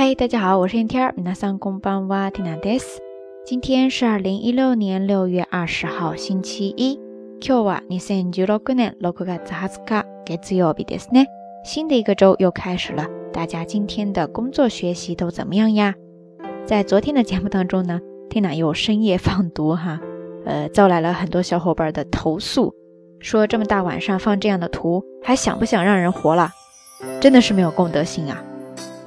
嗨，大家好，我是天天儿。皆さんこんばんは、ティナです。今天是二零一六年六月二十号，星期一。今日は二千十六年六月二十日、月曜日ですね。新的一个周又开始了，大家今天的工作学习都怎么样呀？在昨天的节目当中呢，天娜又深夜放毒哈，呃，招来了很多小伙伴的投诉，说这么大晚上放这样的图，还想不想让人活了？真的是没有公德心啊！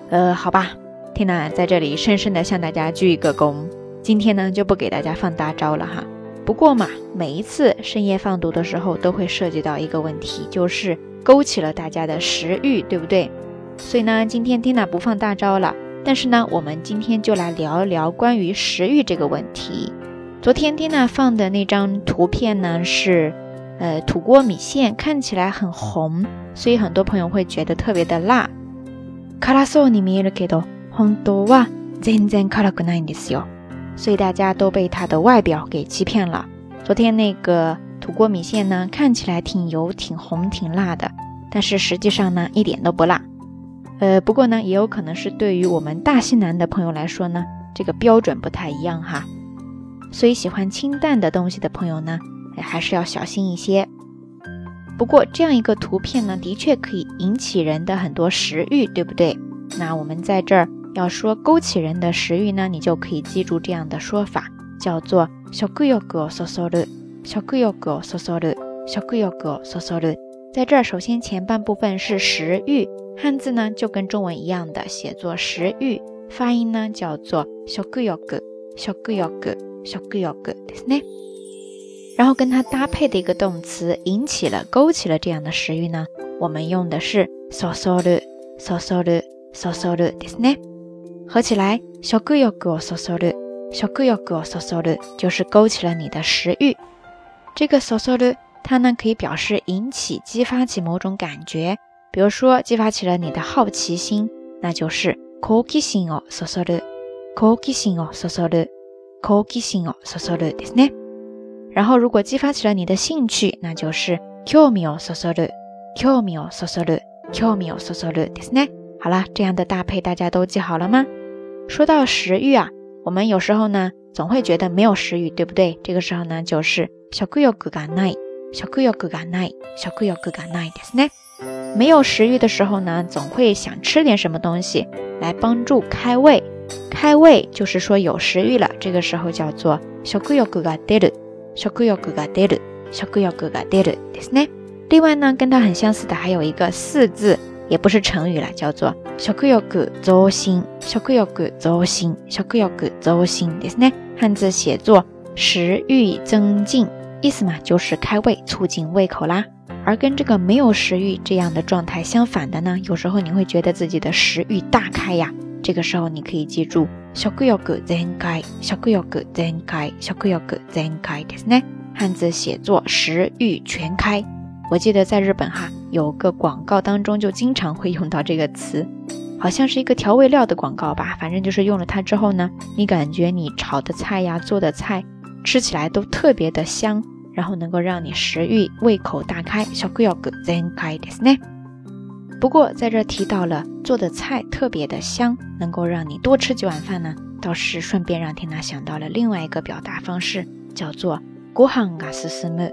呃，好吧。 缇娜在这里深深的向大家鞠一个躬。今天呢，就不给大家放大招了哈。不过嘛，每一次深夜放毒的时候，都会涉及到一个问题，就是勾起了大家的食欲，对不对？所以呢，今天缇娜不放大招了。但是呢，我们今天就来聊一聊关于食欲这个问题。昨天缇娜放的那张图片呢，是呃土锅米线，看起来很红，所以很多朋友会觉得特别的辣。辛そうに見えるけど。 红豆哇，真正辛くないんですよ。所以大家都被它的外表给欺骗了。昨天那个土锅米线呢，看起来挺油、挺红、挺辣的，但是实际上呢，一点都不辣。呃，不过呢，也有可能是对于我们大西南的朋友来说呢，这个标准不太一样哈。所以喜欢清淡的东西的朋友呢，还是要小心一些。不过这样一个图片呢，的确可以引起人的很多食欲，对不对？那我们在这儿。 要说勾起人的食欲呢，你就可以记住这样的说法，叫做“食欲をそそる”，“食欲をそそる”，“食欲をそそる”。在这儿，首先前半部分是食欲，汉字呢就跟中文一样的写作食欲，发音呢叫做“食欲を”，“食欲を”，“食欲を”，ですね。然后跟它搭配的一个动词，引起了、勾起了这样的食欲呢，我们用的是“そそる”，“そそる”，“そそる”，ですね。 合起来，食欲をそそる，食欲をそそる，就是勾起了你的食欲。这个そそる，它呢可以表示引起、激发起某种感觉，比如说激发起了你的好奇心，那就是好奇心をそそる，好奇心をそそる，好奇心をそそるですね。然后如果激发起了你的兴趣，那就是興味をそそる，興味をそそる，興味をそそるですね。 好了，这样的搭配大家都记好了吗？说到食欲啊，我们有时候呢总会觉得没有食欲，对不对？这个时候呢就是食欲がない、食欲がない、食欲がないですね。没有食欲的时候呢，总会想吃点什么东西来帮助开胃。开胃就是说有食欲了，这个时候叫做食欲が出る、食欲が出る、食欲が出るですね。另外呢，跟它很相似的还有一个四字。 也不是成语了，叫做食欲増心，食欲増心，食欲増心，ですね。汉字写作食欲增进，意思嘛就是开胃，促进胃口啦。而跟这个没有食欲这样的状态相反的呢，有时候你会觉得自己的食欲大开呀。这个时候你可以记住食欲全開，食欲全開，食欲全開，ですね。汉字写作食欲全开。我记得在日本哈， 有个广告当中就经常会用到这个词，好像是一个调味料的广告吧。反正就是用了它之后呢，你感觉你炒的菜呀、做的菜吃起来都特别的香，然后能够让你食欲、胃口大开。小贵要个真开的呢。不过在这提到了做的菜特别的香，能够让你多吃几碗饭呢，倒是顺便让天娜想到了另外一个表达方式，叫做ご飯が進む。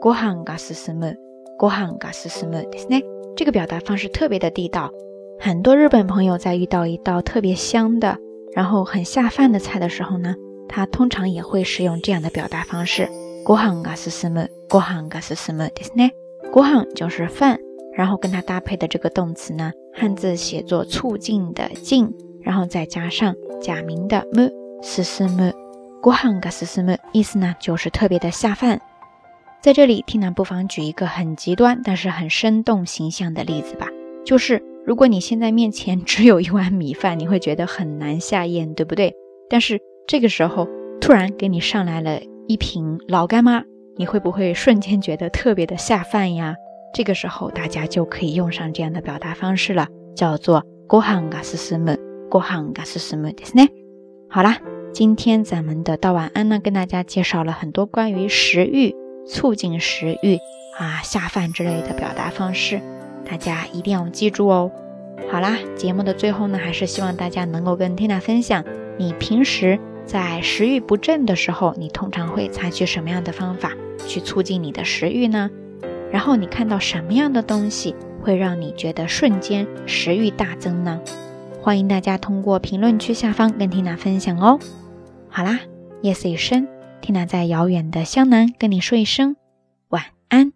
ご飯が進む。 ご飯が進むですね。这个表达方式特别的地道，很多日本朋友在遇到一道特别香的，然后很下饭的菜的时候呢，他通常也会使用这样的表达方式。ご飯が進む、ご飯が進むですね。ご飯就是饭，然后跟它搭配的这个动词呢，汉字写作促进的进，然后再加上假名的む、進む。ご飯が進む意思呢，就是特别的下饭。 在这里，缇娜不妨举一个很极端但是很生动形象的例子吧。就是如果你现在面前只有一碗米饭，你会觉得很难下咽，对不对？但是这个时候突然给你上来了一瓶老干妈，你会不会瞬间觉得特别的下饭呀？这个时候大家就可以用上这样的表达方式了，叫做ご飯が進む、ご飯が進むですね。好啦，今天咱们的道晚安呢，跟大家介绍了很多关于食欲。 促进食欲啊，下饭之类的表达方式，大家一定要记住哦。好啦，节目的最后呢，还是希望大家能够跟缇娜分享，你平时在食欲不振的时候，你通常会采取什么样的方法去促进你的食欲呢？然后你看到什么样的东西会让你觉得瞬间食欲大增呢？欢迎大家通过评论区下方跟缇娜分享哦。好啦，夜色已深。，Tina 在遥远的湘南跟你说一声晚安。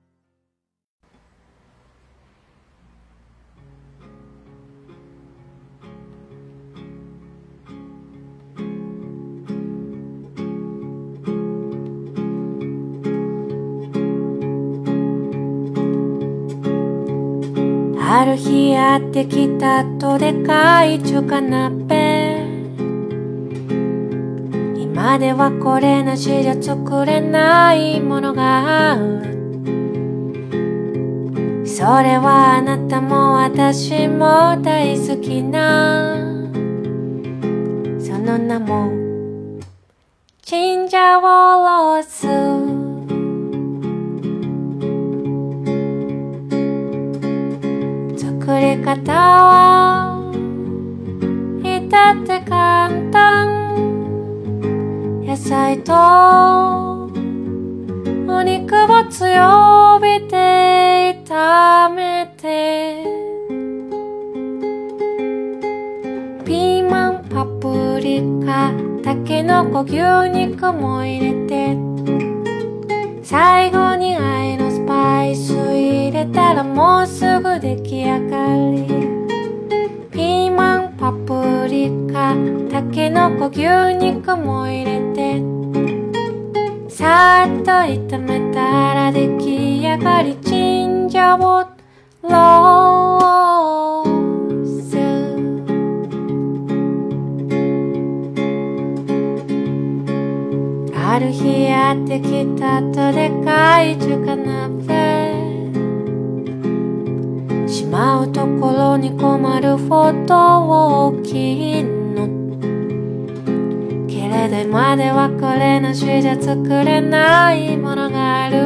ある日やってきたとでかい中華鍋 ではこれなしじゃ作れないものがあるそれはあなたも私も大好きなその名もチンジャオロース作り方は至って簡単菜とお肉を強火で炒めてピーマンパプリカたけのこ牛肉も入れて最後に愛のスパイス入れたらもうすぐ出来上がりピーマンパプリカノコ牛肉も入れてさっと炒めたら出来上がりチンジャオロースある日やってきたとでかい中華鍋しまうところに困るフォトを切って手でまではこれなしじゃ作れないものがある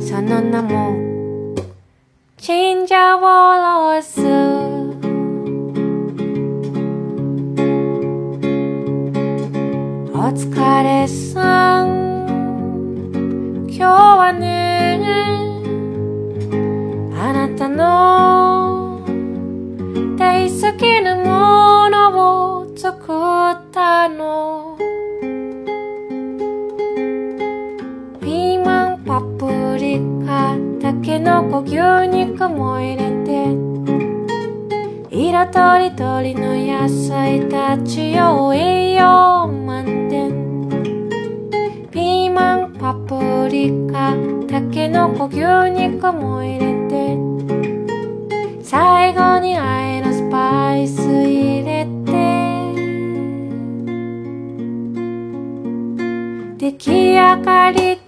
その名もチンジャオロースお疲れさん今日はねあなたの大好きなものやとりどりの野菜たちよ栄養満点ピーマンパプリカたけのこ牛肉も入れて最後にあえのスパイス入れて出来上がり